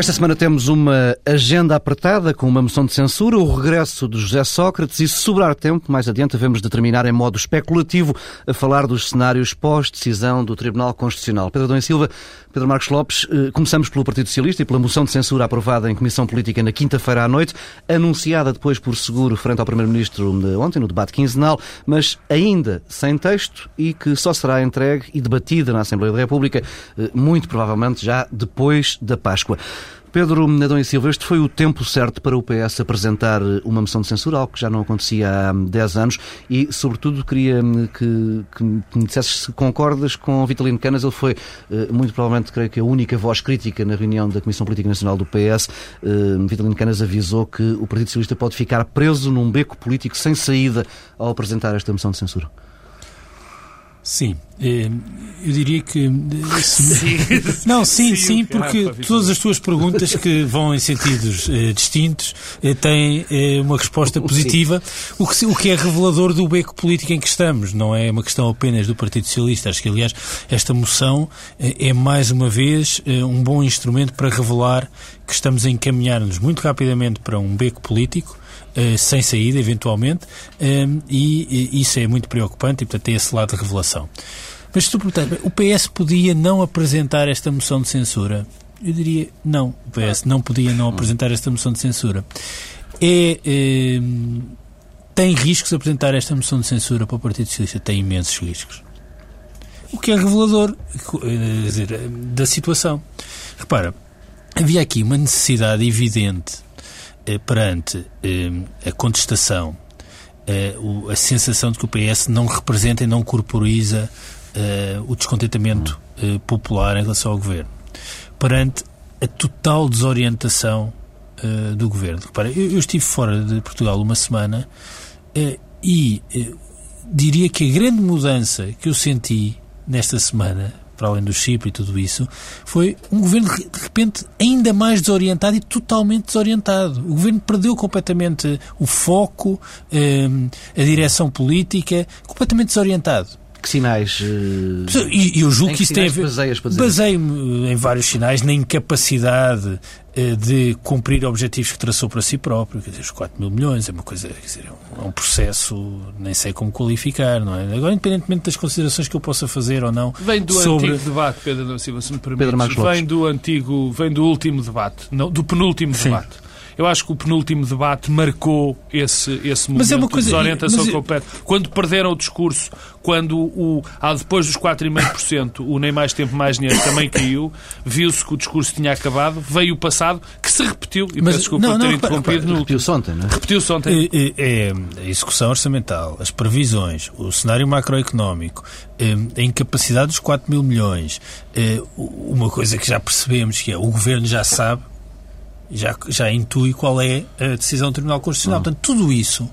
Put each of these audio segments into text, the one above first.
Esta semana temos uma agenda apertada com uma moção de censura, o regresso de José Sócrates e, se sobrar tempo, mais adiante devemos determinar em modo especulativo a falar dos cenários pós-decisão do Tribunal Constitucional. Pedro Dom e Silva, Pedro Marcos Lopes, eh, começamos pelo Partido Socialista e pela moção de censura aprovada em Comissão Política na quinta-feira à noite, anunciada depois por seguro frente ao Primeiro-Ministro ontem, no debate quinzenal, mas ainda sem texto e que só será entregue e debatida na Assembleia da República, eh, muito provavelmente já depois da Páscoa. Pedro Nadão e Silva, este foi o tempo certo para o PS apresentar uma moção de censura, algo que já não acontecia há 10 anos, e, sobretudo, queria que, que me dissesses se concordas com Vitalino Canas. Ele foi, eh, muito provavelmente, creio que a única voz crítica na reunião da Comissão Política Nacional do PS. Eh, Vitalino Canas avisou que o Partido Socialista pode ficar preso num beco político sem saída ao apresentar esta moção de censura. Sim, eh, eu diria que. Eh, sim. Não, sim, sim, porque todas as tuas perguntas que vão em sentidos eh, distintos têm uma resposta positiva, o que, o que é revelador do beco político em que estamos. Não é uma questão apenas do Partido Socialista. Acho que, aliás, esta moção é mais uma vez um bom instrumento para revelar que estamos a encaminhar-nos muito rapidamente para um beco político eh, sem saída, eventualmente, eh, e, e isso é muito preocupante e, portanto, tem esse lado de revelação. Mas se o PS podia não apresentar esta moção de censura? Eu diria não. O PS não podia não apresentar esta moção de censura. É, é, tem riscos apresentar esta moção de censura para o Partido Socialista? Tem imensos riscos. O que é revelador dizer, da situação. Repara, havia aqui uma necessidade evidente eh, perante eh, a contestação, eh, a sensação de que o PS não representa e não corporiza o descontentamento popular em relação ao governo, perante a total desorientação do governo. Repara, eu, estive fora de Portugal uma semana e diria que a grande mudança que eu senti nesta semana para além do Chipre e tudo isso, foi um governo de repente ainda mais desorientado e totalmente desorientado. O governo perdeu completamente o foco, ehm, a direção política, completamente desorientado. Que sinais? Uh... E eu julgo que, que isso tem a ver. Baseio-me em vários sinais na incapacidade de cumprir objetivos que traçou para si próprio. Quer dizer, os 4 mil milhões é uma coisa, quer dizer, é um é processo, nem sei como qualificar, não é? Agora, independentemente das considerações que eu possa fazer ou não. Vem do sobre... antigo debate, Pedro Silva, se me permites. Vem do antigo, vem do último debate, não, do penúltimo Sim. debate eu acho que o penúltimo debate marcou esse, esse momento mas é uma coisa, de desorientação mas... completo. Quando perderam o discurso, quando o, ah, depois dos 4,5%, o nem mais tempo mais dinheiro também caiu, viu-se que o discurso tinha acabado, veio o passado, que se repetiu, e mas, peço desculpa não, por ter não, interrompido. Repetiu-se ontem, não é? Repetiu-se ontem. É, é, a execução orçamental, as previsões, o cenário macroeconómico, é, a incapacidade dos 4 mil milhões, é, uma coisa que já percebemos que é o governo já sabe já, já intui qual é a decisão do Tribunal Constitucional. Uhum. Portanto, tudo isso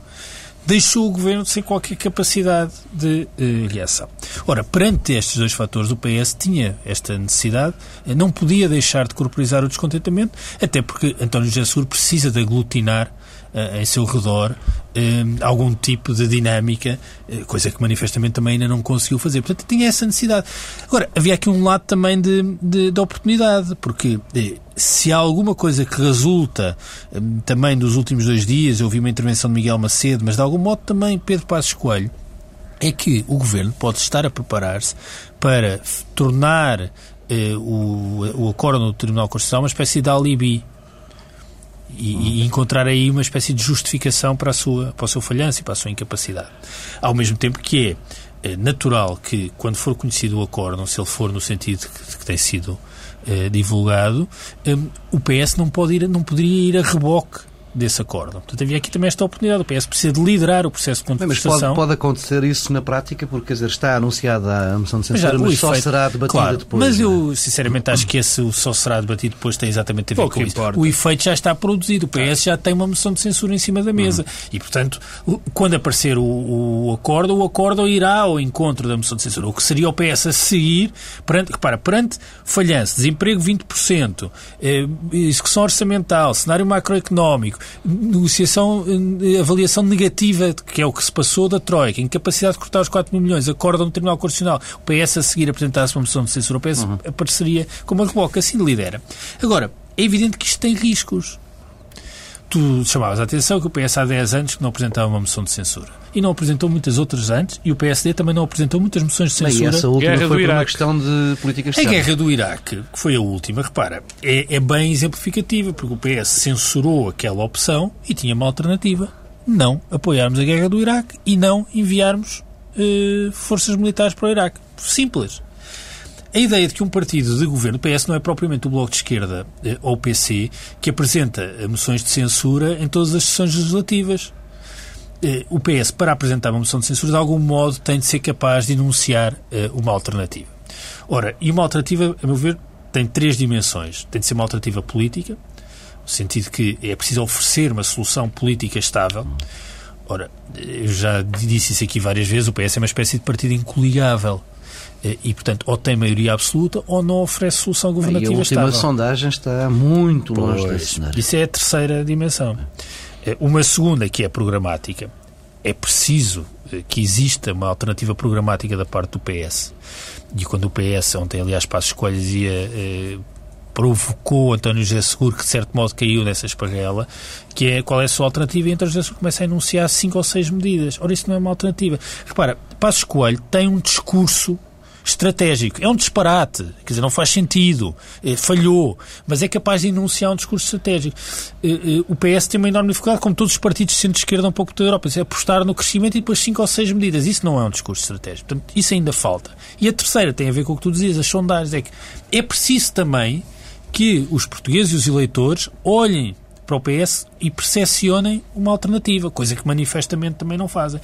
deixou o Governo sem qualquer capacidade de uh, reação. Ora, perante estes dois fatores, o PS tinha esta necessidade, eh, não podia deixar de corporizar o descontentamento, até porque António José Seguro precisa de aglutinar uh, em seu redor algum tipo de dinâmica, coisa que manifestamente também ainda não conseguiu fazer. Portanto, tinha essa necessidade. Agora, havia aqui um lado também de, de, de oportunidade, porque se há alguma coisa que resulta também dos últimos dois dias, eu ouvi uma intervenção de Miguel Macedo, mas de algum modo também Pedro Passos Coelho, é que o governo pode estar a preparar-se para tornar o, o acordo no Tribunal Constitucional uma espécie de alibi e, e, encontrar aí uma espécie de justificação para, a sua, para o seu falhanço e para a sua incapacidade. Ao mesmo tempo que é, é natural que, quando for conhecido o acordo, se ele for no sentido que, que tem sido eh, divulgado, um, o PS não, pode ir, não poderia ir a reboque desse acordo. Portanto, havia aqui também esta oportunidade. O PS precisa de liderar o processo de contestação. Mas pode, pode acontecer isso na prática, porque, quer dizer, está anunciada a moção de censura, mas, mas só efeito, será debatida claro, depois. Mas eu, é? sinceramente, acho que esse só será debatido depois tem exatamente a ver com isso. O efeito já está produzido. O PS já tem uma moção de censura em cima da mesa. Uhum. E, portanto, quando aparecer o, o acordo, o acordo irá ao encontro da moção de censura. O que seria o PS a seguir, perante, repara, perante falhanço, desemprego 20%, eh, execução orçamental, cenário macroeconómico, negociação, eh, avaliação negativa, que é o que se passou da Troika, incapacidade de cortar os 4 mil milhões, acordo no Tribunal Constitucional, o PS a seguir apresentasse uma moção de censura, o PS uhum. apareceria como a reboca, assim lidera. Agora, é evidente que isto tem riscos. Tu chamavas a atenção que o PS há 10 anos que não apresentava uma moção de censura. E não apresentou muitas outras antes, e o PSD também não apresentou muitas moções de censura. Essa última guerra foi por uma questão de política externa. A guerra do Iraque, que foi a última, repara, é, é bem exemplificativa, porque o PS censurou aquela opção e tinha uma alternativa. Não apoiarmos a guerra do Iraque e não enviarmos eh, forças militares para o Iraque. Simples. A ideia de que um partido de governo, o PS não é propriamente o Bloco de Esquerda eh, ou o PC, que apresenta eh, moções de censura em todas as sessões legislativas. Eh, o PS, para apresentar uma moção de censura, de algum modo tem de ser capaz de enunciar uma alternativa. Ora, e uma alternativa, a meu ver, tem três dimensões. Tem de ser uma alternativa política, no sentido que é preciso oferecer uma solução política estável. Ora, eu já disse isso aqui várias vezes, o PS é uma espécie de partido incoligável. Eh, e, portanto, ou tem maioria absoluta ou não oferece solução governativa e a última estável. sondagem está muito longe pois, desse cenário. Isso é a terceira dimensão. Eh, uma segunda, que é programática. É preciso eh, que exista uma alternativa programática da parte do PS. E quando o PS, ontem, aliás, Passos Escolhas ia eh, provocou António José Seguro, que de certo modo caiu nessa esparrela, que é qual é a sua alternativa, e António José Seguro começa a enunciar cinco ou seis medidas. Ora, isso não é uma alternativa. Repara, Passos Coelho tem um discurso estratégico. É um disparate, quer dizer, não faz sentido, é, falhou, mas é capaz de enunciar um discurso estratégico. É, é, o PS tem uma enorme dificuldade, como todos os partidos de centro-esquerda um pouco da Europa, é apostar no crescimento e depois cinco ou seis medidas. Isso não é um discurso estratégico. Portanto, isso ainda falta. E a terceira tem a ver com o que tu dizias, as sondagens, é que é preciso também que os portugueses e os eleitores olhem para o PS e percepcionem uma alternativa, coisa que manifestamente também não fazem.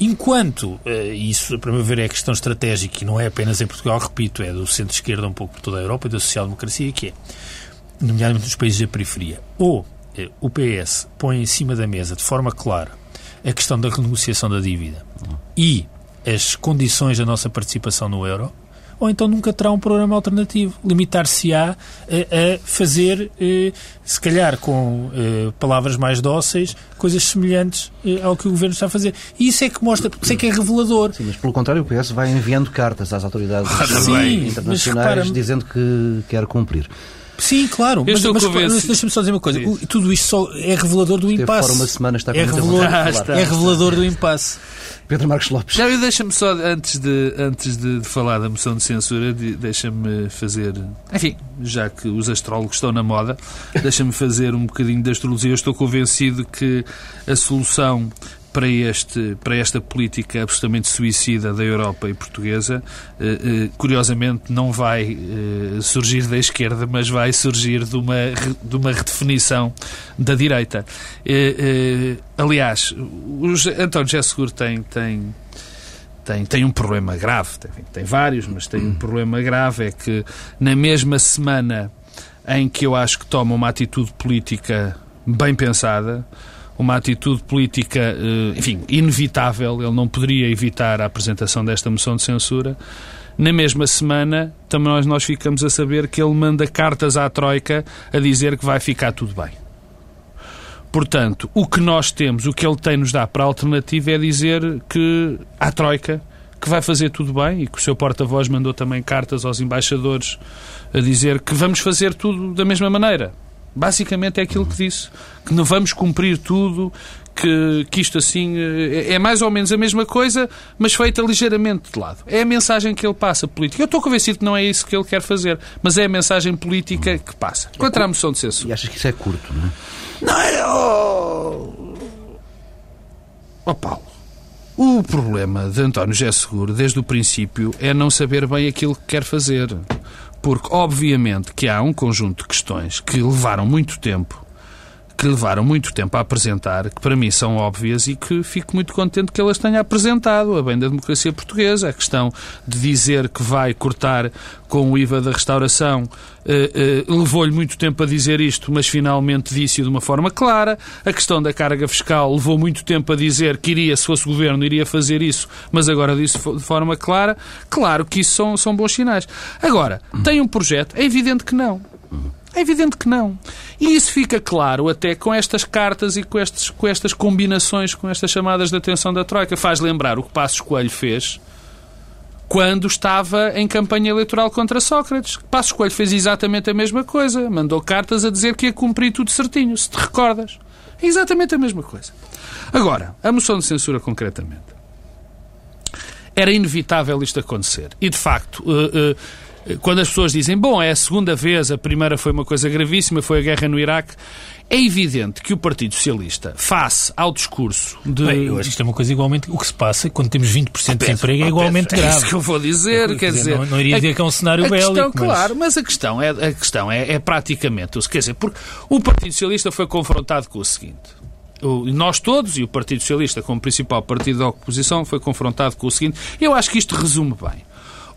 Enquanto, eh, isso para meu ver é a questão estratégica e não é apenas em Portugal, repito, é do centro-esquerda um pouco por toda a Europa e da social-democracia, que é, nomeadamente nos países da periferia, ou eh, o PS põe em cima da mesa de forma clara a questão da renegociação da dívida e as condições da nossa participação no euro, ou então nunca terá um programa alternativo. Limitar-se-á a, a, fazer, eh, se calhar com eh, palavras mais dóceis, coisas semelhantes eh, ao que o Governo está a fazer. E isso é que mostra, isso é que é revelador. Sim, mas pelo contrário, o PS vai enviando cartas às autoridades Sim, internacionais dizendo que quer cumprir. Sim, claro. Eu mas, mas, mas deixa-me só dizer uma coisa. O, tudo isto só é revelador do impasse. uma semana está é, revelador, ah, está, é revelador do impasse. Pedro Marcos Lopes. Deixa-me só, antes, de, antes de, de, falar da moção de censura, de, deixa-me fazer. Enfim, já que os astrólogos estão na moda, deixa-me fazer um bocadinho de astrologia. Eu estou convencido que a solução para, este, para esta política absolutamente suicida da Europa e portuguesa, eh, eh, curiosamente não vai eh, surgir da esquerda, mas vai surgir de uma, de uma redefinição da direita. aliás, os, António José Seguro tem, tem, tem, tem um problema grave, tem, tem vários, mas tem um problema grave, é que na mesma semana em que eu acho que toma uma atitude política bem pensada, uma atitude política, eh, enfim, inevitável, ele não poderia evitar a apresentação desta moção de censura. Na mesma semana, também nós, nós ficamos a saber que ele manda cartas à Troika a dizer que vai ficar tudo bem. Portanto, o que nós temos, o que ele tem nos dá para a alternativa é dizer que à Troika que vai fazer tudo bem e que o seu porta-voz mandou também cartas aos embaixadores a dizer que vamos fazer tudo da mesma maneira. Basicamente é aquilo que disse, que não vamos cumprir tudo, que, que isto assim é, é mais ou menos a mesma coisa, mas feita ligeiramente de lado. É a mensagem que ele passa política. Eu estou convencido que não é isso que ele quer fazer, mas é a mensagem política que passa. Quanto à moção de censura. E achas que isso é curto, não é? Não é. Oh, oh Paulo. O problema de António José Seguro, desde o princípio, é não saber bem aquilo que quer fazer. Porque, obviamente, que há um conjunto de questões que levaram muito tempo que levaram muito tempo a apresentar, que para mim são óbvias e que fico muito contente que elas tenha apresentado, a bem da democracia portuguesa. A questão de dizer que vai cortar com o IVA da restauração uh, uh, levou-lhe muito tempo a dizer isto, mas finalmente disse de uma forma clara. A questão da carga fiscal levou muito tempo a dizer que iria, se fosse governo, iria fazer isso, mas agora disse de forma clara. Claro que isso são, são bons sinais. Agora, tem um projeto? É evidente que não. É evidente que não. E isso fica claro até com estas cartas e com, estes, com estas combinações, com estas chamadas de atenção da Troika. Faz lembrar o que Passos Coelho fez quando estava em campanha eleitoral contra Sócrates. Passos Coelho fez exatamente a mesma coisa. Mandou cartas a dizer que ia cumprir tudo certinho, se te recordas. É exatamente a mesma coisa. Agora, a moção de censura concretamente. Era inevitável isto acontecer. E, de facto, uh, uh, quando as pessoas dizem, bom, é a segunda vez, a primeira foi uma coisa gravíssima, foi a guerra no Iraque, é evidente que o Partido Socialista, face ao discurso de. Bem, eu acho que isto é uma coisa igualmente. O que se passa quando temos 20% de desemprego é igualmente grave. É isso que eu vou dizer. quer dizer, não, não iria dizer que é um cenário a bélico. Questão, mas... Claro, mas a questão, é, a questão é, é praticamente. Quer dizer, porque o Partido Socialista foi confrontado com o seguinte. nós todos, e o Partido Socialista, como principal partido da oposição, foi confrontado com o seguinte. Eu acho que isto resume bem.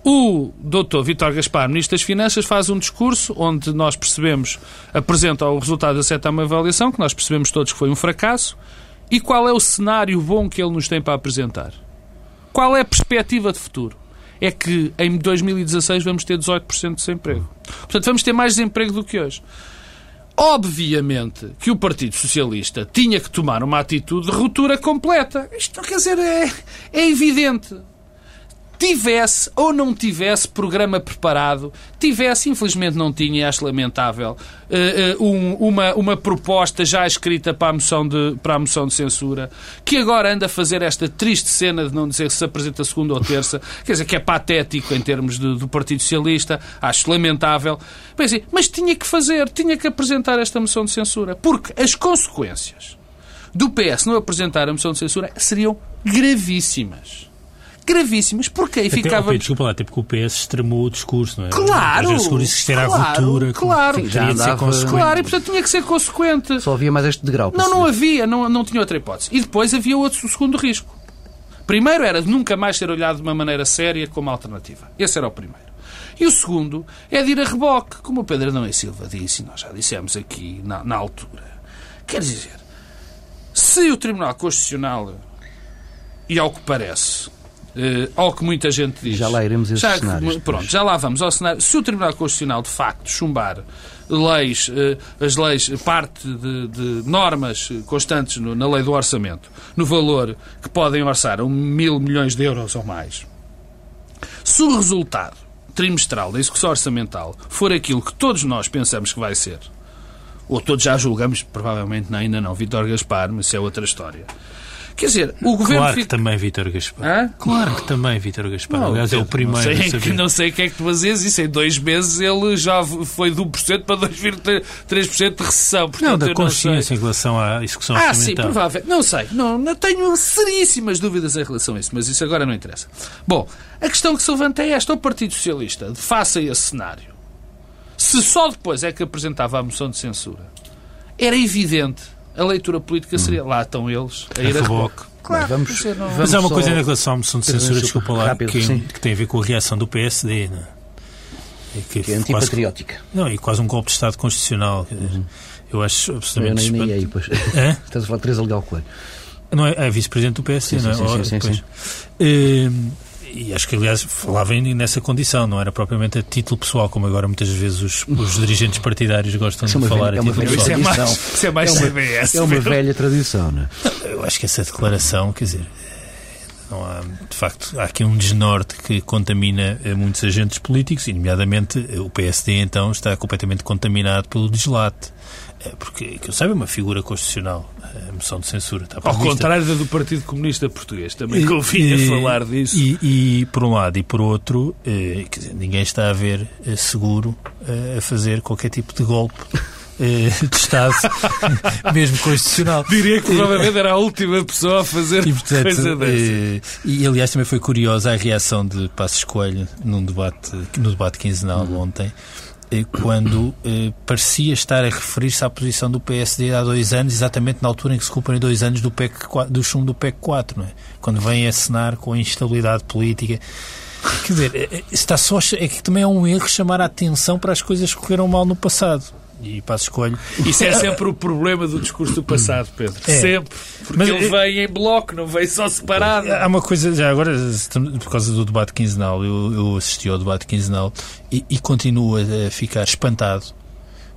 O doutor Vítor Gaspar, Ministro das Finanças, faz um discurso onde nós percebemos, apresenta o resultado da sétima avaliação, que nós percebemos todos que foi um fracasso, e qual é o cenário bom que ele nos tem para apresentar? Qual é a perspectiva de futuro? É que em 2016 vamos ter 18% de desemprego. Portanto, vamos ter mais desemprego do que hoje. Obviamente que o Partido Socialista tinha que tomar uma atitude de ruptura completa. Isto, quer dizer, é, é evidente tivesse ou não tivesse programa preparado, tivesse, infelizmente não tinha, acho lamentável, uh, uh, um, uma, uma proposta já escrita para a, moção de, para a moção de censura, que agora anda a fazer esta triste cena de não dizer se se apresenta segunda ou terça, quer dizer, que é patético em termos de, do Partido Socialista, acho lamentável. Mas, mas tinha que fazer, tinha que apresentar esta moção de censura, porque as consequências do PS não apresentar a moção de censura seriam gravíssimas gravíssimas, porque aí ficava... Até, desculpa lá, até porque o PS extremou o discurso, não é? Claro! Vezes isto era claro, a ruptura. Claro, Sim, já andava... claro, e portanto tinha que ser consequente. Só havia mais este degrau. Não, não havia, não, não tinha outra hipótese. E depois havia outro, o segundo risco. Primeiro era de nunca mais ser olhado de uma maneira séria como alternativa. Esse era o primeiro. E o segundo é de ir a reboque, como o Pedro Adão e Silva disse, e nós já dissemos aqui na, na altura. Quer dizer, se o Tribunal Constitucional, e ao que parece, Uh, ao que muita gente diz. Já lá iremos esses já, cenários. Pronto, já lá vamos ao cenário. Se o Tribunal Constitucional, de facto, chumbar leis, uh, as leis, parte de, de normas constantes no, na lei do orçamento, no valor que podem orçar a um mil milhões de euros ou mais, se o resultado trimestral da execução orçamental for aquilo que todos nós pensamos que vai ser, ou todos já julgamos, provavelmente ainda não, Vitor Gaspar, mas isso é outra história Quer dizer, o governo. Claro que também Vítor Gaspar. Hã? Claro que também Vítor Gaspar. Não, Aliás, é o primeiro. Não sei, que, não sei que é que tu fazes isso. Em dois meses ele já foi de 1% para 2,3% de recessão. Portanto, não, da consciência em relação à execução Ah, sim, provável. Não sei. Não, não tenho seríssimas dúvidas em relação a isso, mas isso agora não interessa. Bom, a questão que se levanta é esta. O Partido Socialista, face a esse cenário, se só depois é que apresentava a moção de censura, era evidente a leitura política seria. Hum. Lá estão eles a ir a reboque. Claro, vamos, vamos Mas há uma coisa em relação à moção de censura, desculpa lá, rápido, que, que, tem a ver com a reação do PSD. Né? Que, que é antipatriótica. Quase, não, e quase um golpe de Estado constitucional. Uhum. Eu acho absolutamente. Eu nem, nem aí, pois. É? Estás a falar de Teresa Legal Coelho. Não é, é vice-presidente do PSD, sim, não é? Sim, sim, sim, sim. E acho que, aliás, falava nessa condição, não era propriamente a título pessoal, como agora muitas vezes os, os dirigentes partidários gostam de falar velha, a título pessoal. Isso é mais, isso é mais é uma, CBS. É uma velha tradição, não é? Eu acho que essa declaração, quer dizer, não há, de facto, há aqui um desnorte que contamina eh, muitos agentes políticos, e, nomeadamente, o PSD, então, está completamente contaminado pelo deslate. É, porque, que eu saiba, é uma figura constitucional, a moção de censura. Está Ao contrário da do Partido Comunista Português, também convinha falar disso. E, e, por um lado e por outro, eh, dizer, ninguém está a ver eh, seguro eh, a fazer qualquer tipo de golpe de Estado, mesmo constitucional. Diria que provavelmente era a última pessoa a fazer e, portanto, coisa dessa. E, aliás, também foi curiosa a reação de Passos Coelho num debate, no debate quinzenal uhum. ontem, eh, quando eh, parecia estar a referir-se à posição do PSD há dois anos, exatamente na altura em que se cumprem dois anos do, PEC, do chumbo do PEC 4, não é? quando vem a cenar com a instabilidade política. Quer dizer, eh, eh, está só, é que também é um erro chamar a atenção para as coisas que correram mal no passado e passo escolho. Isso é sempre o problema do discurso do passado, Pedro. É. Sempre. Porque Mas, ele vem em bloco, não vem só separado. Há uma coisa, já agora, por causa do debate quinzenal, eu, eu assisti ao debate quinzenal e, e continuo a ficar espantado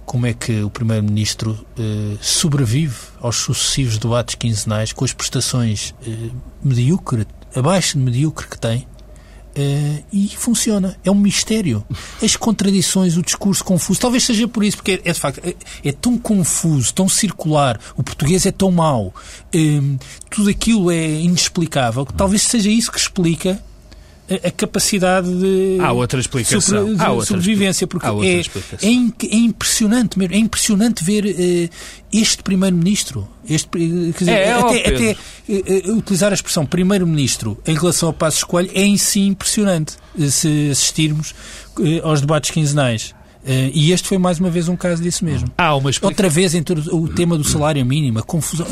como é que o Primeiro-Ministro eh, sobrevive aos sucessivos debates quinzenais com as prestações eh, medíocre, abaixo de medíocre que tem Uh, e funciona. É um mistério. As contradições, o discurso confuso. Talvez seja por isso, porque é, é de facto é, é, tão confuso, tão circular. O português é tão mau. Uh, tudo aquilo é inexplicável. Talvez seja isso que explica a, capacidade de, Há outra explicação. De Há outra sobrevivência, porque é, é, é, impressionante mesmo, é impressionante ver uh, este primeiro-ministro, este, quer dizer, é, até, até uh, utilizar a expressão primeiro-ministro em relação ao Passo Escolho é em si impressionante se assistirmos aos debates quinzenais. Uh, e este foi mais uma vez um caso disso mesmo. Ah, uma Outra vez entre o tema do salário mínimo, a confusão.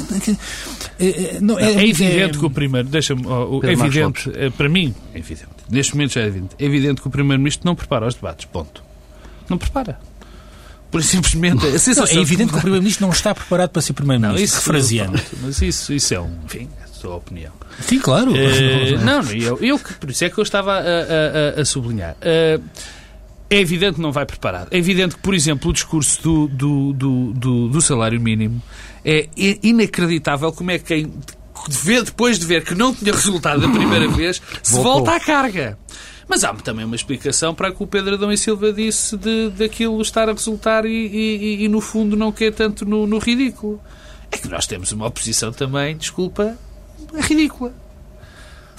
É, não, é, é evidente é... que o primeiro. Deixa-me. é evidente, para mim, é evidente. Neste momento já é evidente. É evidente que o Primeiro-Ministro não prepara os debates. Ponto. Não prepara. Por simplesmente. Não, é evidente que o Primeiro-Ministro não está preparado para ser Primeiro-Ministro. Isso, refraseando. Mas isso, isso é um. Enfim, é a sua opinião. Sim, claro. Uh, não, eu, eu, por isso é que eu estava a, a, a sublinhar. Uh, é evidente que não vai preparado. É evidente que, por exemplo, o discurso do, do, do, do, do salário mínimo é inacreditável como é que quem depois de ver que não tinha resultado da primeira vez, se volta à carga. Mas há também uma explicação para que o Pedro Adão e Silva disse de, daquilo estar a resultar e, e, e no fundo não quer tanto no, no ridículo. É que nós temos uma oposição também, desculpa, ridícula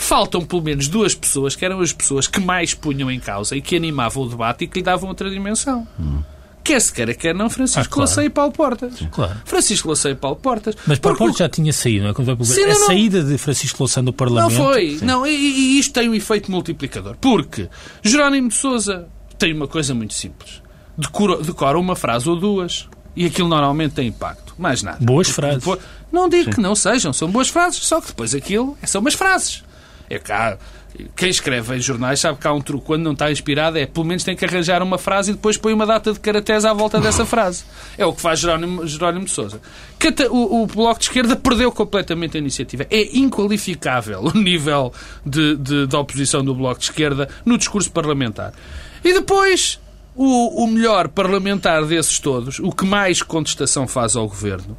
faltam pelo menos duas pessoas que eram as pessoas que mais punham em causa e que animavam o debate e que lhe davam outra dimensão. Hum. Quer se queira, quer não, Francisco ah, claro. Laceio e Paulo Portas. Sim, claro. Francisco Laceio e Paulo Portas. Mas Paulo Portas já tinha saído, não é? Sim, a saída de Francisco Laceio do Parlamento... Não foi. Sim. Não, e, e, isto tem um efeito multiplicador. Porque Jerónimo de Sousa tem uma coisa muito simples. Decora, decora uma frase ou duas e aquilo normalmente tem impacto. Mais nada. Boas frases. Depois, não digo Sim. que não sejam, são boas frases, só que depois aquilo são umas frases. É cá. Quem escreve em jornais sabe que há um truque quando não está inspirado, é pelo menos tem que arranjar uma frase e depois põe uma data de caracteres à volta dessa frase. É o que faz Jerónimo, Jerónimo de Souza. O, o, Bloco de Esquerda perdeu completamente a iniciativa. É inqualificável o nível de, de, de oposição do Bloco de Esquerda no discurso parlamentar. E depois, o, o melhor parlamentar desses todos, o que mais contestação faz ao governo,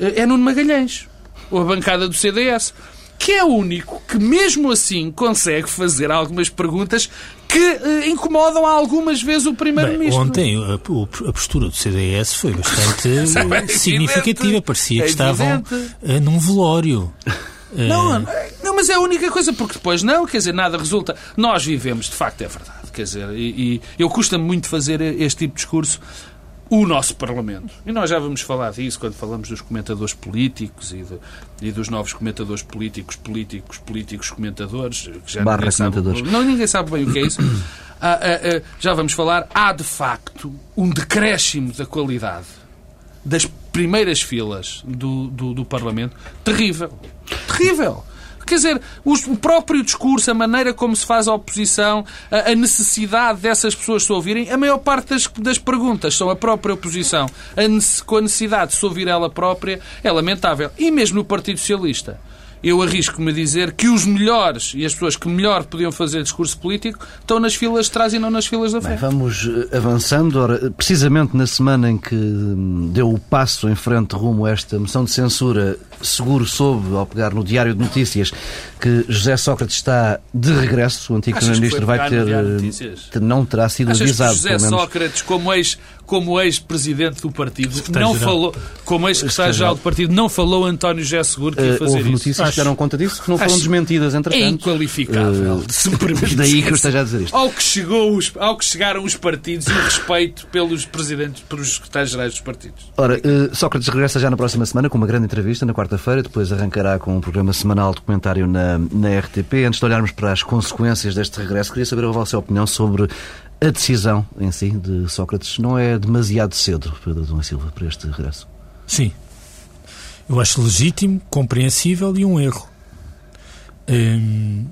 eh, é Nuno Magalhães, ou a bancada do CDS que é o único que, mesmo assim, consegue fazer algumas perguntas que uh, incomodam algumas vezes o Primeiro-Ministro. Ontem a, a, postura do CDS foi bastante é significativa. Parecia é que estavam uh, num velório. Não, não, mas é a única coisa, porque depois não, quer dizer, nada resulta. Nós vivemos, de facto, é verdade. Quer dizer, e, e eu custa-me muito fazer este tipo de discurso, o nosso Parlamento. E nós já vamos falar disso quando falamos dos comentadores políticos e, de, e dos novos comentadores políticos, políticos, políticos, comentadores. Que já Barra ninguém comentadores. Sabe, não, ninguém sabe bem o que é isso. Ah, ah, ah, já vamos falar. Há, de facto, um decréscimo da qualidade das primeiras filas do, do, do Parlamento terrível. Terrível. Quer dizer, o próprio discurso, a maneira como se faz a oposição, a necessidade dessas pessoas se ouvirem, a maior parte das, das perguntas são a própria oposição. A, com a necessidade de se ouvir ela própria é lamentável. E mesmo no Partido Socialista eu arrisco-me a dizer que os melhores e as pessoas que melhor podiam fazer discurso político estão nas filas de trás e não nas filas da frente. Bem, vamos eh, avançando. Ora, precisamente na semana em que hum, deu o passo em frente rumo a esta moção de censura, seguro soube, ao pegar no Diário de Notícias, que José Sócrates está de regresso. O antigo Primeiro-Ministro vai ter. Eh, não terá sido Achas avisado. Que José Sócrates, como ex como ex-presidente do partido, não falou, como ex-secretário-geral do partido, não falou António José Seguro que ia fazer uh, houve notícias isso. que deram conta disso que não foram desmentidas, entretanto. É inqualificável, uh, se me Daí que eu esteja a dizer isto. Ao que, chegou os, ao que chegaram os partidos e o respeito pelos presidentes, pelos secretários-gerais dos partidos. Ora, uh, Sócrates regressa já na próxima semana com uma grande entrevista, na quarta-feira, depois arrancará com um programa semanal documentário na, na RTP. Antes de olharmos para as consequências deste regresso, queria saber a vossa opinião sobre a decisão em si de Sócrates não é demasiado cedo, Pedro Dom Silva, para este regresso? Sim. Eu acho legítimo, compreensível e um erro. Hum,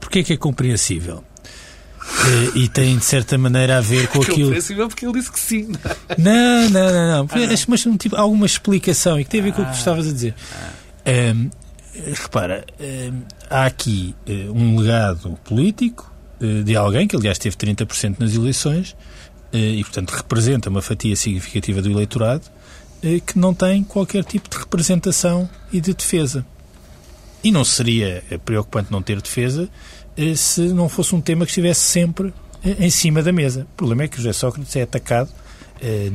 Porquê que é compreensível? Uh, e tem de certa maneira a ver com aquilo. Compreensível porque ele disse que sim. Não, não, não, não. Ah, não. Mas um tipo, alguma explicação e que tem a ver com o que tu estavas a dizer. Um, repara, um, há aqui uh, um legado político de alguém que, aliás, teve 30% nas eleições e, portanto, representa uma fatia significativa do eleitorado que não tem qualquer tipo de representação e de defesa. E não seria preocupante não ter defesa eh, se não fosse um tema que estivesse sempre eh, em cima da mesa. O problema é que José Sócrates é atacado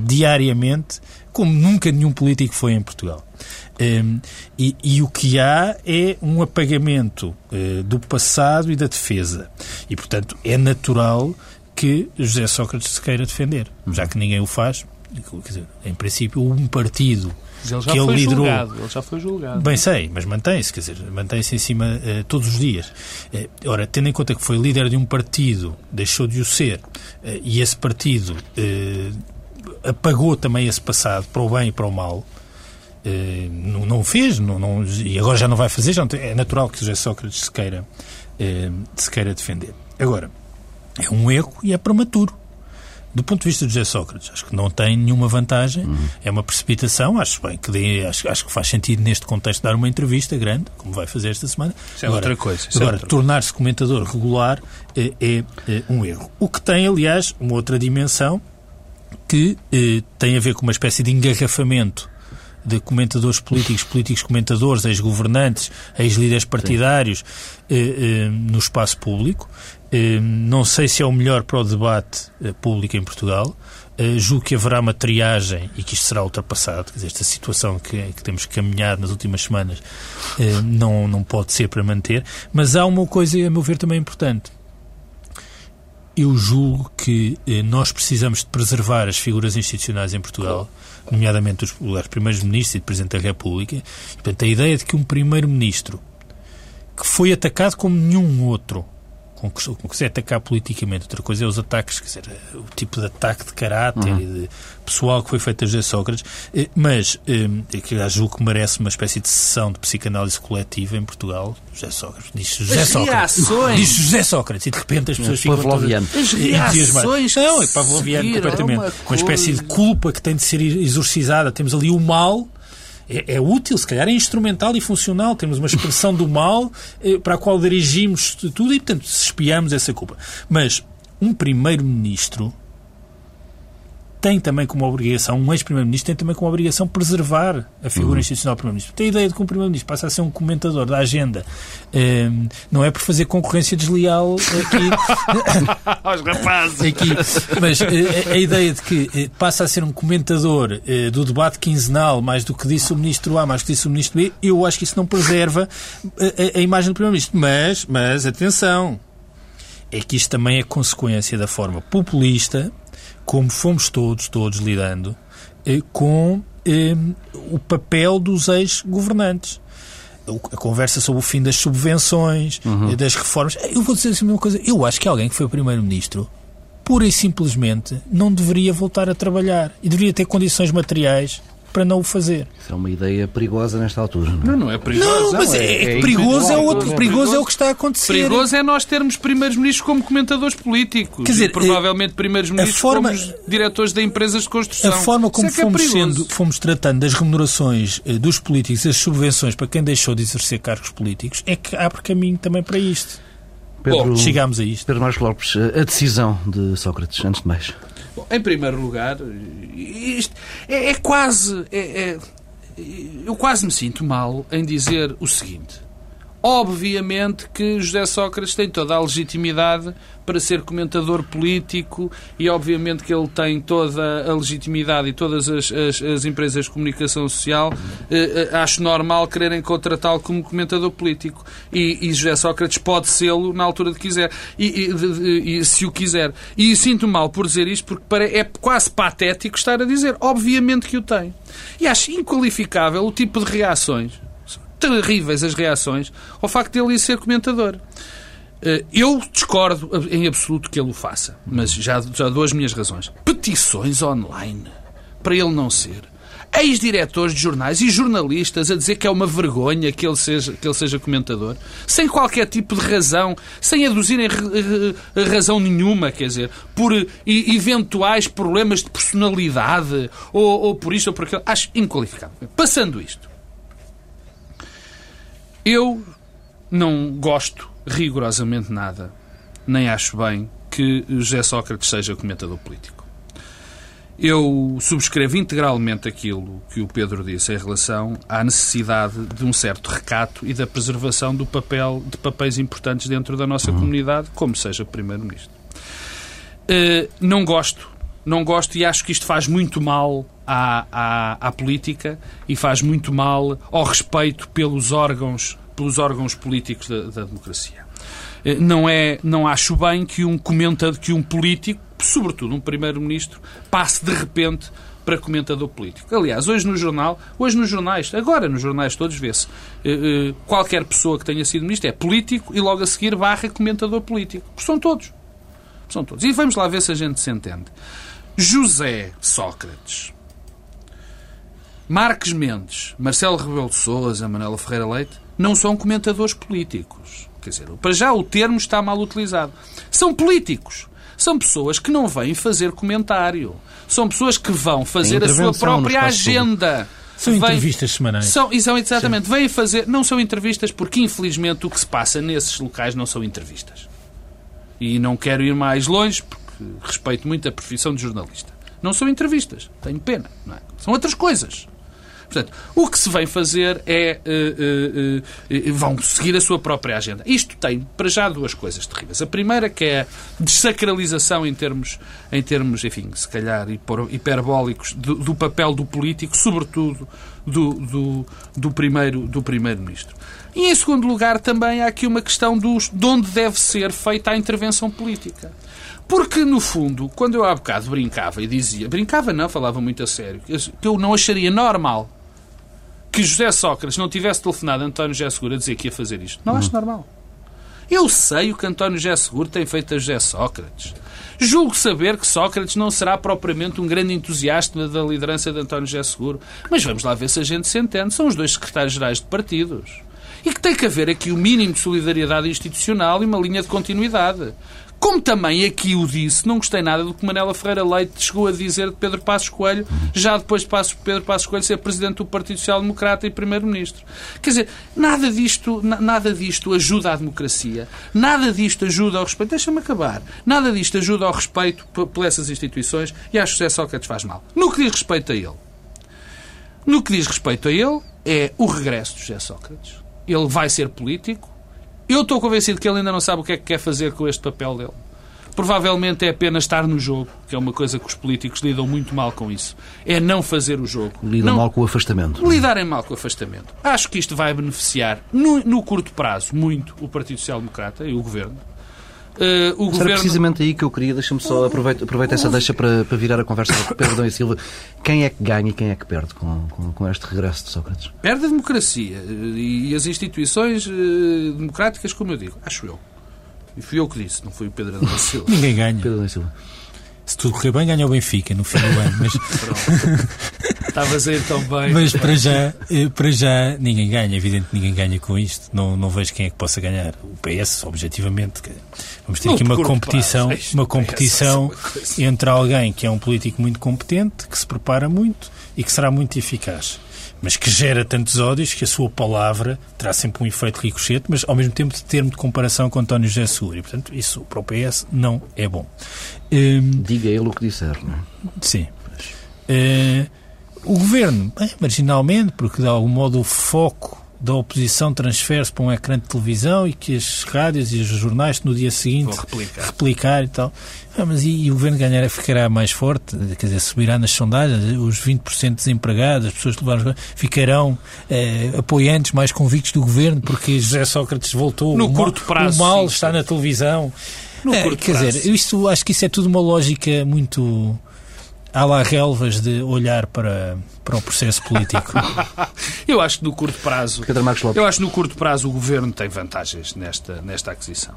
diariamente, como nunca nenhum político foi em Portugal. Um, e, e, o que há é um apagamento uh, do passado e da defesa. E, portanto, é natural que José Sócrates se queira defender, já que ninguém o faz. Dizer, em princípio, um partido ele já que ele liderou. Julgado, ele já foi julgado. Bem sei, mas mantém-se, quer dizer, mantém-se em cima uh, todos os dias. Uh, ora, tendo em conta que foi líder de um partido, deixou de o ser, uh, e esse partido apagou também esse passado, para o bem e para o mal, não, não fez, não, não, e agora já não vai fazer, já tem, é natural que José Sócrates se queira, se queira defender. Agora, é um erro e é prematuro do ponto de vista de José Sócrates, acho que não tem nenhuma vantagem, uhum. é uma precipitação, acho bem que dê, acho, acho, que faz sentido neste contexto dar uma entrevista grande, como vai fazer esta semana. Isso é agora, outra coisa. É agora, tornar-se comentador regular é, é, é, um erro. O que tem, aliás, uma outra dimensão que eh, tem a ver com uma espécie de engarrafamento de comentadores políticos, políticos comentadores, ex-governantes, ex-líderes partidários eh, eh, no espaço público. Eh, não sei se é o melhor para o debate eh, público em Portugal. Uh, julgo que haverá uma triagem e que isto será ultrapassado. Dizer, esta situação que, que temos caminhado nas últimas semanas uh, não, não pode ser para manter. Mas há uma coisa, a meu ver, também importante. Eu julgo que uh, nós precisamos de preservar as figuras institucionais em Portugal nomeadamente os, os primeiros ministros e o Presidente da República. Portanto, a ideia de que um primeiro-ministro que foi atacado como nenhum outro com que, com se atacar politicamente. Outra coisa é os ataques, quer dizer, o tipo de ataque de caráter uhum. e de pessoal que foi feito a José Sócrates, eh, mas é que julgo que merece uma espécie de sessão de psicanálise coletiva em Portugal. José Sócrates. Diz José Sócrates. Reações. Diz José Sócrates. E de repente as pessoas é, ficam Pavloviano. todas entusiasmadas. Não, é Pavloviano completamente. Uma, uma espécie de culpa que tem de ser exorcizada. Temos ali o mal é, é, útil, se calhar é instrumental e funcional. Temos uma expressão do mal eh, para a qual dirigimos tudo e, portanto, espiamos essa culpa. Mas um primeiro-ministro tem também como obrigação, um ex-primeiro-ministro tem também como obrigação preservar a figura uhum. institucional do primeiro-ministro. Tem a ideia de que um primeiro-ministro passa a ser um comentador da agenda. Um, ehm, não é por fazer concorrência desleal aqui. Aos rapazes! Aqui. Mas a, eh, a, ideia de que eh, passa a ser um comentador uh, do debate quinzenal, mais do que disse o ministro A, mais do que disse o ministro B, eu acho que isso não preserva a, a imagem do primeiro-ministro. Mas, mas, atenção! É que isto também é consequência da forma populista como fomos todos, todos lidando eh, com eh, o papel dos ex-governantes. A conversa sobre o fim das subvenções, uhum. das reformas. Eu vou dizer assim uma coisa. Eu acho que alguém que foi primeiro-ministro, pura e simplesmente, não deveria voltar a trabalhar e deveria ter condições materiais para não o fazer. Isso é uma ideia perigosa nesta altura. Não, não, não é perigoso. Não, mas é, é, é perigoso é outro. Perigoso é o que está a acontecer. Perigoso é nós termos primeiros-ministros como comentadores políticos. Quer dizer, e, provavelmente primeiros-ministros forma, como diretores de empresas de construção. A forma como é fomos, é sendo, fomos tratando das remunerações eh, dos políticos, as subvenções para quem deixou de exercer cargos políticos, é que abre caminho também para isto. Pedro, Bom, chegamos a isto. Pedro Marcos Lopes, a decisão de Sócrates, antes de mais. Bom, em primeiro lugar, isto é, é quase. É, é, eu quase me sinto mal em dizer o seguinte. Obviamente que José Sócrates tem toda a legitimidade para ser comentador político e obviamente que ele tem toda a legitimidade e todas as, as, as empresas de comunicação social eh, eh acho normal quererem contratá-lo como comentador político. E, e José Sócrates pode sê-lo na altura de quiser. E, e, e, se o quiser. E sinto mal por dizer isto porque é quase patético estar a dizer obviamente que o tem. E acho inqualificável o tipo de reações terríveis as reações ao facto de ele ir ser comentador. Eh, eu discordo em absoluto que ele o faça, mas já, já dou as minhas razões. Petições online, para ele não ser. Ex-diretores de jornais e jornalistas a dizer que é uma vergonha que ele, seja, que ele seja comentador, sem qualquer tipo de razão, sem aduzirem razão nenhuma, quer dizer, por eventuais problemas de personalidade, ou, ou por isto ou por aquilo. Acho inqualificável. Passando isto, eu não gosto rigorosamente nada, nem acho bem que José Sócrates seja comentador político. Eu subscrevo integralmente aquilo que o Pedro disse em relação à necessidade de um certo recato e da preservação do papel de papéis importantes dentro da nossa uhum. comunidade, como seja Primeiro-Ministro. Uh, não gosto, não gosto e acho que isto faz muito mal à, à, à política e faz muito mal ao respeito pelos órgãos pelos órgãos políticos da, da democracia. Eh, não, é, não acho bem que um comentador, que um político, sobretudo um primeiro-ministro, passe de repente para comentador político. Aliás, hoje no jornal, hoje nos jornais, agora nos jornais todos vê-se, eh, eh, qualquer pessoa que tenha sido ministro é político e logo a seguir barra comentador político. São todos. São todos. E vamos lá ver se a gente se entende. José Sócrates, Marques Mendes, Marcelo Rebelo de Sousa, Manuela Ferreira Leite, não são comentadores políticos. Quer dizer, para já o termo está mal utilizado. São políticos. São pessoas que não vêm fazer comentário. São pessoas que vão fazer a sua própria agenda. São entrevistas semanais. São, são exatamente. Sim. Vêm fazer. Não são entrevistas porque, infelizmente, o que se passa nesses locais não são entrevistas. E não quero ir mais longe porque respeito muito a profissão de jornalista. Não são entrevistas. Tenho pena. É? São outras coisas. Portanto, o que se vem fazer é. Uh, uh, vão seguir a sua própria agenda. Isto tem, para já, duas coisas terríveis. A primeira, que é a desacralização em termos, em termos enfim, se calhar hiperbólicos, do, do papel do político, sobretudo do, do, do primeiro-ministro. Do primeiro -ministro. e, em segundo lugar, também há aqui uma questão dos, de onde deve ser feita a intervenção política. Porque, no fundo, quando eu há bocado brincava e dizia, brincava não, falava muito a sério, que eu não acharia normal que José Sócrates não tivesse telefonado a António José Seguro a dizer que ia fazer isto. Não acho uhum. normal. Eu sei o que António José Seguro tem feito a José Sócrates. Julgo saber que Sócrates não será propriamente um grande entusiasta da liderança de António José Seguro. Mas vamos lá ver se a gente se entende. São os dois secretários-gerais de partidos. E que tem que haver aqui o mínimo de solidariedade institucional e uma linha de continuidade. Como também aqui o disse, não gostei nada do que Manela Ferreira Leite chegou a dizer de Pedro Passos Coelho, já depois de Pedro Passos Coelho ser Presidente do Partido Social Democrata e Primeiro-Ministro. Quer dizer, nada disto, nada disto ajuda à democracia, nada disto ajuda ao respeito, deixa-me acabar, nada disto ajuda ao respeito por essas instituições e acho que José Sócrates faz mal. No que diz respeito a ele, no que diz respeito a ele, é o regresso de José Sócrates. Ele vai ser político, eu estou convencido que ele ainda não sabe o que é que quer fazer com este papel dele. Provavelmente é apenas estar no jogo, que é uma coisa que os políticos lidam muito mal com isso. É não fazer o jogo. Lidam não... mal com o afastamento. Lidarem mal com o afastamento. Acho que isto vai beneficiar, no, no curto prazo, muito o Partido Social Democrata e o Governo. Uh, o governo... precisamente aí que eu queria, deixa-me só, aproveitar aproveita essa deixa para, para virar a conversa com Pedro Dom e Silva. Quem é que ganha e quem é que perde com, com, com este regresso de Sócrates? Perde a democracia eh, e as instituições uh, democráticas, como eu digo, acho eu. E fui eu que disse, não foi o Pedro Dom e Silva. Ninguém ganha. Pedro Dom e Silva. Se tudo correr bem, ganha o Benfica no fim do ano. Mas... Estavas a ir tão bem. Mas para já, eh, para já ninguém ganha, evidente que ninguém ganha com isto. Não, não vejo quem é que possa ganhar. O PS, objetivamente. Vamos ter aqui uma competição, uma competição entre alguém que é um político muito competente, que se prepara muito e que será muito eficaz mas que gera tantos ódios que a sua palavra terá sempre um efeito ricochete, mas ao mesmo tempo de termo de comparação com António José Seguro. E, portanto, isso para o PS não é bom. Um, Diga ele o que disser, não é? Sim. Uh, o governo, bem, marginalmente, porque de algum modo o foco da oposição transfere-se para um ecrã de televisão e que as rádios e os jornais no dia seguinte replicar. replicar. e tal. Ah, mas e, e, o governo ganhará ficará mais forte? Quer dizer, subirá nas sondagens, os 20% desempregados, as pessoas que levaram ficarão eh, apoiantes mais convictos do governo porque José Sócrates voltou. No o curto mal, prazo. O mal sim, está sim. na televisão. No é, curto quer prazo. dizer, isto, acho que isso é tudo uma lógica muito há lá relvas de olhar para, para o processo político? eu acho que no curto prazo. Eu acho que no curto prazo o governo tem vantagens nesta, nesta aquisição.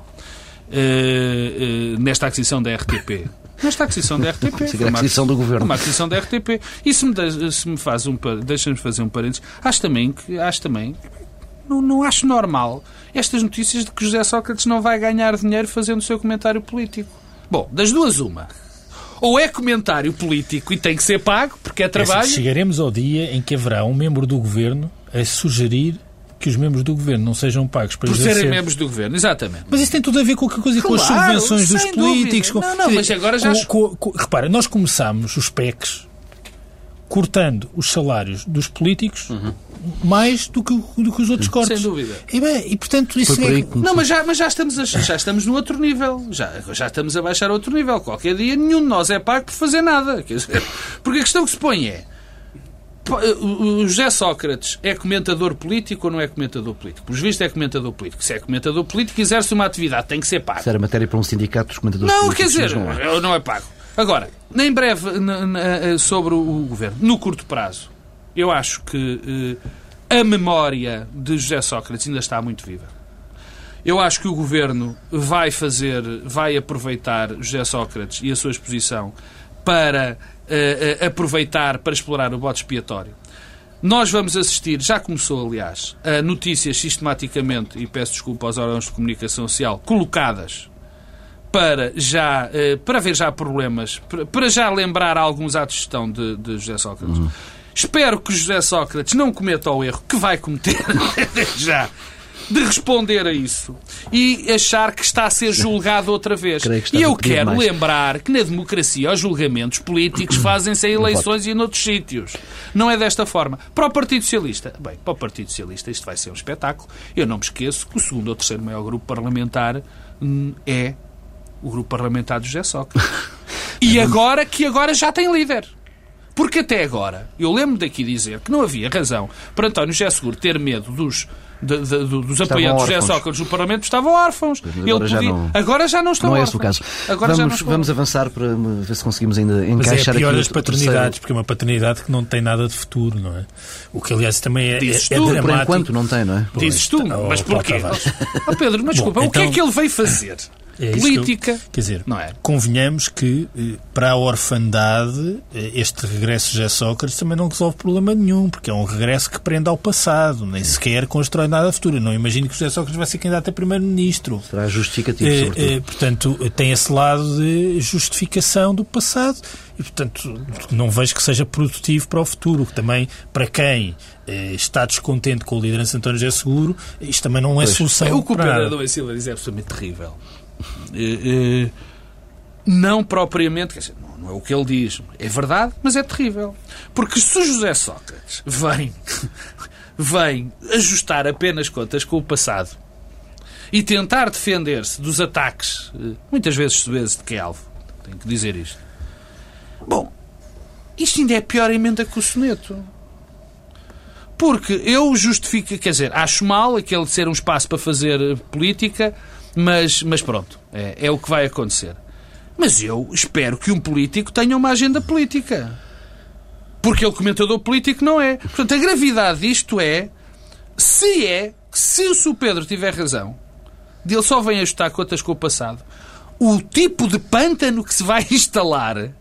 Uh, uh, nesta aquisição da RTP. Nesta aquisição da RTP. Sim, a aquisição do governo. Uma aquisição da RTP. E se me, se me faz um. Deixa-me fazer um parênteses. Acho também que. Acho também. Não, não acho normal estas notícias de que José Sócrates não vai ganhar dinheiro fazendo o seu comentário político. Bom, das duas, uma ou é comentário político e tem que ser pago, porque é, é assim, trabalho. É chegaremos ao dia em que haverá um membro do governo a sugerir que os membros do governo não sejam pagos para Por exercer... serem membros do governo, exatamente. Mas isso tem tudo a ver com, coisa, claro, com as subvenções dos políticos. Com... Não, não, mas agora já. Com, com, repara, nós começámos os PECs cortando os salários dos políticos uhum. mais do que, do que os outros cortes. Sem dúvida. E, bem, e portanto isso é... Não, mas já, mas já estamos, a, já estamos no outro nível. Já, já estamos a baixar outro nível. Qualquer dia nenhum de nós é pago por fazer nada. Quer dizer, porque a questão que se põe é o José Sócrates é comentador político ou não é comentador político? Por visto é comentador político. Se é comentador político, exerce uma atividade, tem que ser pago. Se era matéria para um sindicato dos comentadores não, políticos. Não, quer dizer, não é. não é pago. Agora, em breve eh, sobre o governo, no curto prazo, eu acho que eh, a memória de José Sócrates ainda está muito viva. Eu acho que o governo vai fazer, vai aproveitar José Sócrates e a sua exposição para uh, aproveitar para explorar o bote expiatório. Nós vamos assistir, já começou aliás, a notícias sistematicamente, e peço desculpa aos órgãos de comunicação social, colocadas para já uh, para ver já problemas, para, para, já lembrar alguns atos de gestão de, de José Sócrates. Uhum. Espero que José Sócrates não cometa o erro que vai cometer já de responder a isso e achar que está a ser julgado outra vez. E eu quero mais. lembrar que na democracia os julgamentos políticos fazem-se em eleições e noutros sítios. Não é desta forma. Para o Partido Socialista, bem, para o Partido Socialista isto vai ser um espetáculo. Eu não me esqueço que o segundo ou terceiro maior grupo parlamentar hum, é o grupo parlamentar de José Sócrates. E agora que agora já tem líder. Porque até agora, eu lembro daqui dizer que não havia razão para António José Seguro ter medo dos de, de, dos apoiantes de José Sócrates no Parlamento estavam órfãos. Agora, Ele já não, agora já não estão não órfãos. Não é esse o caso. Agora vamos, vamos avançar para ver se conseguimos ainda encaixar Mas é pior aqui as paternidades, porque é uma paternidade que não tem nada de futuro, não é? O que, aliás, também é, Dizes é, é tu, dramático. Por enquanto não tem, não é? Dizes tu, mas porquê? Oh, Pedro, mas desculpa, Bom, então... o que é então- que ele veio fazer? É política. Eu, quer dizer, não é? convenhamos que eh, para a orfandade eh, este regresso de José Sócrates também não resolve problema nenhum, porque é um regresso que prende ao passado, nem sequer constrói nada futuro. Eu não imagino que José Sócrates vai ser candidato a primeiro-ministro. Será justificativo, eh, sobretudo. portanto, tem esse lado de justificação do passado e, portanto, não vejo que seja produtivo para o futuro, que também, para quem está descontente com a liderança de António José Seguro, isto também não é pois, solução. O que o Pedro Adão Silva diz é absolutamente terrível. Eh, eh, não propriamente, quer dizer, não é o que ele diz, é verdade, mas é terrível. Porque se José Sócrates vem, vem ajustar apenas contas com o passado e tentar defender-se dos ataques, eh, muitas vezes vezes de que é alvo, tenho que dizer isto. Bom, isto ainda é pior emenda que o soneto. Porque eu justifico, quer dizer, acho mal aquele ser um espaço para fazer política, mas, mas pronto, é, é o que vai acontecer. Mas eu espero que um político tenha uma agenda política. Porque ele, comentador político, não é. Portanto, a gravidade disto é, se é, se o. Pedro tiver razão, de ele só vem ajustar contas com o passado, o tipo de pântano que se vai instalar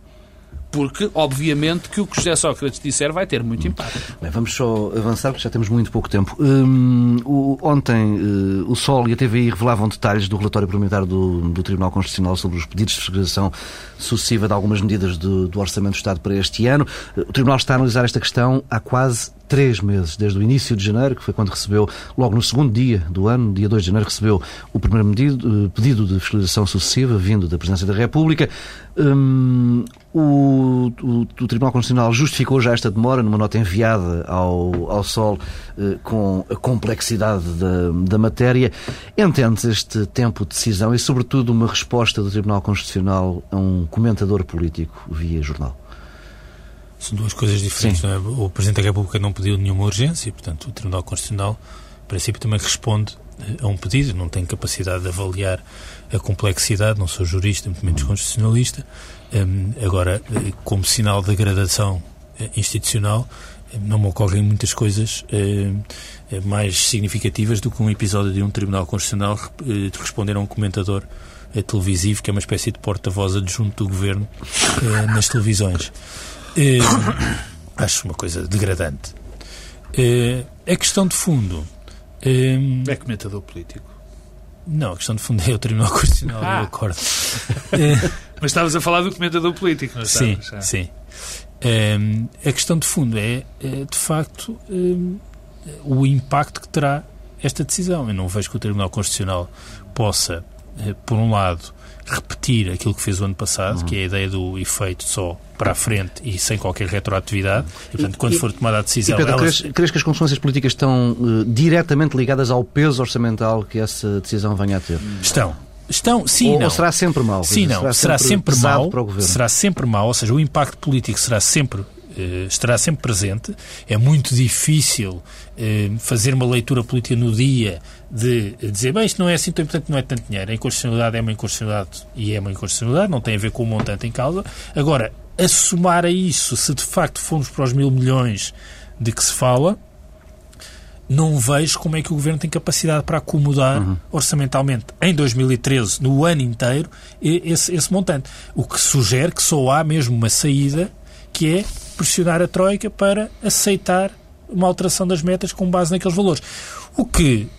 porque, obviamente, que o que José Sócrates disser vai ter muito impacto. Bem, vamos só avançar, porque já temos muito pouco tempo. Hum, o, ontem, uh, o Sol e a TVI revelavam detalhes do relatório parlamentar do, do Tribunal Constitucional sobre os pedidos de fiscalização sucessiva de algumas medidas do, do Orçamento do Estado para este ano. O Tribunal está a analisar esta questão há quase três meses, desde o início de janeiro, que foi quando recebeu, logo no segundo dia do ano, dia 2 de janeiro, recebeu o primeiro eh, pedido de fiscalização sucessiva vindo da Presidência da República. Um, o, o, o, Tribunal Constitucional justificou já esta demora numa nota enviada ao, ao Sol uh, com a complexidade da, da matéria. Entende este tempo de decisão e, sobretudo, uma resposta do Tribunal Constitucional a um comentador político via jornal? São duas coisas diferentes. É? O Presidente da República não pediu nenhuma urgência, portanto, o Tribunal Constitucional o princípio também responde a um pedido, não tenho capacidade de avaliar a complexidade, não sou jurista, muito menos constitucionalista. Agora, como sinal de degradação institucional, não me ocorrem muitas coisas mais significativas do que um episódio de um Tribunal Constitucional de responder a um comentador televisivo, que é uma espécie de porta-voz adjunto do governo nas televisões. Acho uma coisa degradante. A questão de fundo um, é comentador político. Não, a questão de fundo é o Tribunal Constitucional, ah. eu acordo. Mas estavas a falar do comentador político, não Sim, ah. sim. A questão de fundo é, é de facto, o impacto que terá esta decisão. Eu não vejo que o Tribunal Constitucional possa, eh, por um lado, repetir aquilo que fez o ano passado, uhum. que é a ideia do efeito só para a frente e sem qualquer retroatividade. E, portanto, quando e, for tomada a decisão. E Pedro, elas... crees, crees, que as consequências políticas estão uh, diretamente ligadas ao peso orçamental que essa decisão venha a ter? Estão. Estão, sim, ou, não. Ou será sempre mau? Sim, não. Será, será sempre, sempre mau. Será sempre mau, ou seja, o impacto político será sempre eh, estará sempre presente. É muito difícil eh, fazer uma leitura política no dia de dizer, bem, isto não é assim tão importante, não é tanto dinheiro. A inconstitucionalidade é uma inconstitucionalidade e é uma inconstitucionalidade, não tem a ver com o montante em causa. Agora, a somar a isso, se de facto formos para os mil milhões de que se fala, não vejo como é que o Governo tem capacidade para acomodar uhum. orçamentalmente em 2013, no ano inteiro, esse, esse montante. O que sugere que só há mesmo uma saída, que é pressionar a Troika para aceitar uma alteração das metas com base naqueles valores. O que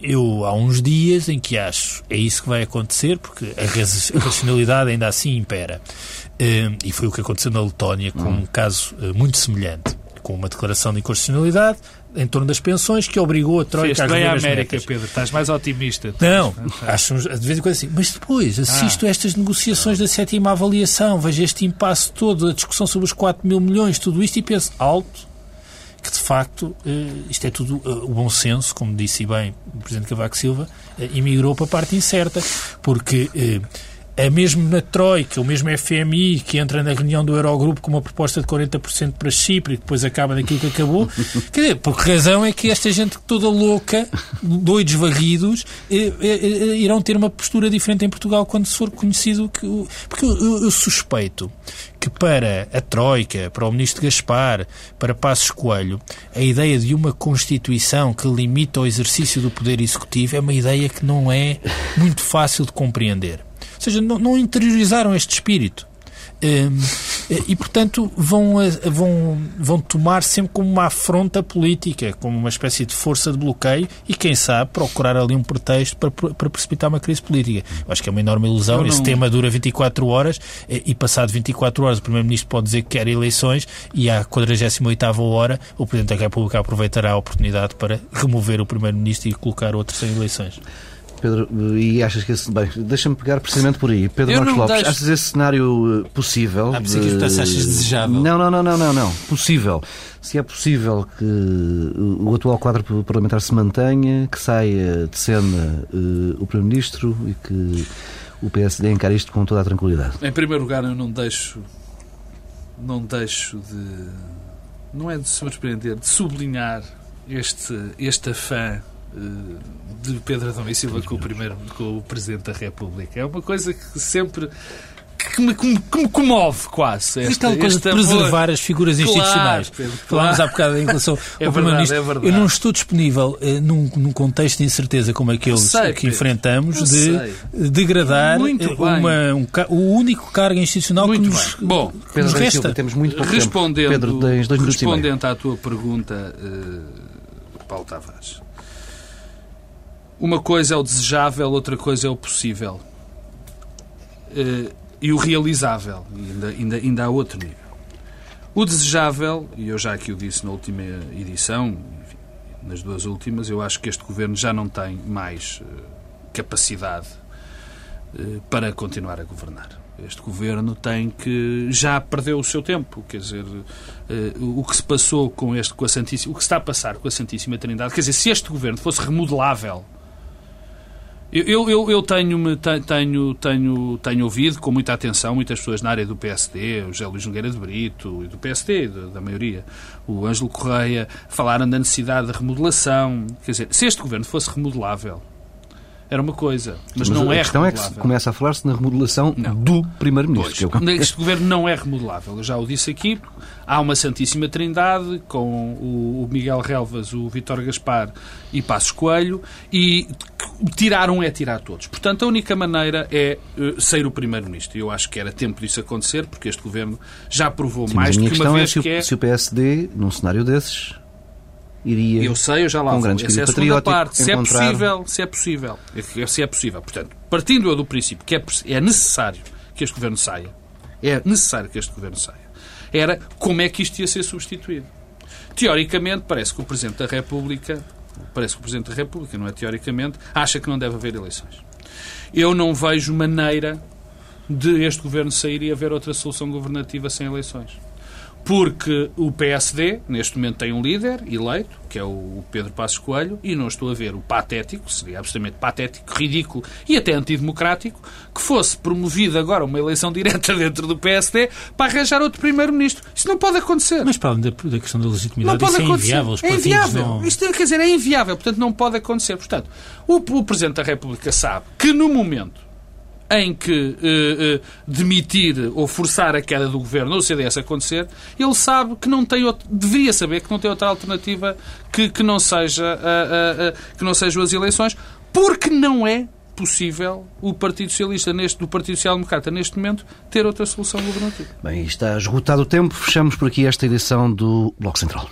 eu há uns dias em que acho é isso que vai acontecer, porque a racionalidade ainda assim impera. Hum, e foi o que aconteceu na Letónia com um caso eh, muito semelhante, com uma declaração de inconstitucionalidade em torno das pensões que obrigou a Troika Fez a bem a América, metas. Pedro. Estás mais otimista. Não, acho de vez em quando assim. Mas depois assisto ah. a estas negociações da sétima avaliação, vejo este impasse todo, a discussão sobre os 4 mil milhões, tudo isto e penso alto que de facto eh, isto é tudo eh, o bom senso, como disse bem o Presidente Cavaco Silva, eh, emigrou para a parte incerta, porque é mesmo na Troika, o mesmo FMI, que entra na reunião do Eurogrupo com uma proposta de 40% para Chipre e depois acaba naquilo que acabou. Quer dizer, por que razão é que esta gente toda louca, doidos varridos, eh, eh, eh, irão ter uma postura diferente em Portugal quando se for conhecido que. Porque eu, eu, eu suspeito que para a Troika, para o Ministro Gaspar, para Passos Coelho, a ideia de uma Constituição que limita o exercício do poder executivo é uma ideia que não é muito fácil de compreender. Ou seja, não, não interiorizaram este espírito. Um, e, portanto, vão, vão, vão tomar sempre como uma afronta política, como uma espécie de força de bloqueio e, quem sabe, procurar ali um pretexto para, para precipitar uma crise política. Eu acho que é uma enorme ilusão. Não... Esse tema dura 24 horas e, passado 24 horas, o Primeiro-Ministro pode dizer que quer eleições e, à 48 hora, o Presidente da República aproveitará a oportunidade para remover o Primeiro-Ministro e colocar outro sem eleições. Pedro, e achas que esse. Bem, deixa-me pegar precisamente por aí. Pedro Marcos Lopes, deixo... achas esse cenário eh, possível? Ah, pensei que de... achas desejável. Não, não, não, não, não, não. Possível. Se é possível que o atual quadro parlamentar se mantenha, que saia de cena uh, o Primeiro-Ministro e que o PSD encare isto com toda a tranquilidade. Em primeiro lugar, eu não deixo. Não deixo de. Não é de surpreender, de sublinhar este, este afã eh, de Pedro Adão e Silva com o, primeiro, com o Presidente da República. É uma coisa que sempre que me, que me, comove quase. Esta, Aquela coisa de preservar as figuras claro, institucionais. Pedro, Falámos claro. há bocado em relação é ao Primeiro-Ministro. É eu não estou disponível eh, num, num, contexto de incerteza como aqueles sei, que Pedro. enfrentamos de degradar uma, um, o único cargo institucional muito que nos, bem. Bom, que Pedro nos resta. Silva, temos muito pouco respondendo, tempo. Pedro, tens dois respondendo à tua pergunta, uh, Paulo Tavares uma coisa é o desejável, outra coisa é o possível. Uh, e o realizável. E ainda, ainda, ainda há outro nível. O desejável, e eu já aqui o disse na última edição, enfim, nas duas últimas, eu acho que este governo já não tem mais uh, capacidade uh, para continuar a governar. Este governo tem que já perdeu o seu tempo, quer dizer, o que se passou com este com a Santíssima, o que está a passar com a Santíssima Trindade, quer dizer, se este governo fosse remodelável Eu, eu, eu tenho, tenho, tenho, tenho ouvido com muita atenção muitas pessoas na área do PSD, o José Luís Nogueira de Brito, e do PSD, da maioria, o Ângelo Correia, falaram da necessidade de remodelação. Quer dizer, se este governo fosse remodelável, era uma coisa, mas, mas não é A questão é que começa a falar-se na remodelação não. do Primeiro-Ministro. É este governo não é remodelável, eu já o disse aqui. Há uma Santíssima Trindade com o Miguel Relvas, o Vítor Gaspar e Passos Coelho e tirar um é tirar todos. Portanto, a única maneira é uh, ser o Primeiro-Ministro. Eu acho que era tempo disso acontecer, porque este governo já provou Sim, mais do que uma é vez é se que é... se o PSD, num cenário desses, iria. Eu sei, eu já lá vou. Essa é a segunda parte. Se é possível, se é possível. Se é possível. Portanto, partindo do princípio que é, é necessário que este governo saia, é necessário que este governo saia, era como é que isto ia ser substituído. Teoricamente, parece que o Presidente da República, parece que o Presidente da República, não é teoricamente, acha que não deve haver eleições. Eu não vejo maneira de este governo sair e haver outra solução governativa sem eleições porque o PSD, neste momento, tem um líder eleito, que é o Pedro Passos Coelho, e não estou a ver o patético, seria absolutamente patético, ridículo e até antidemocrático, que fosse promovido agora uma eleição direta dentro do PSD para arranjar outro primeiro-ministro. Isso não pode acontecer. Mas para além da, da questão da legitimidade, não pode isso acontecer. é inviável. Os é inviável. Não... Isto, quer dizer, é inviável. Portanto, não pode acontecer. Portanto, o, o Presidente da República sabe que, no momento em que uh, uh, demitir ou forçar a queda do governo ou o CDS acontecer, ele sabe que não tem outro, deveria saber que não tem outra alternativa que, que não seja uh, que não sejam as eleições, porque não é possível o Partido Socialista neste do Partido Social Democrata neste momento ter outra solução governativa. Bem, está esgotado o tempo. Fechamos por aqui esta edição do Bloco Central.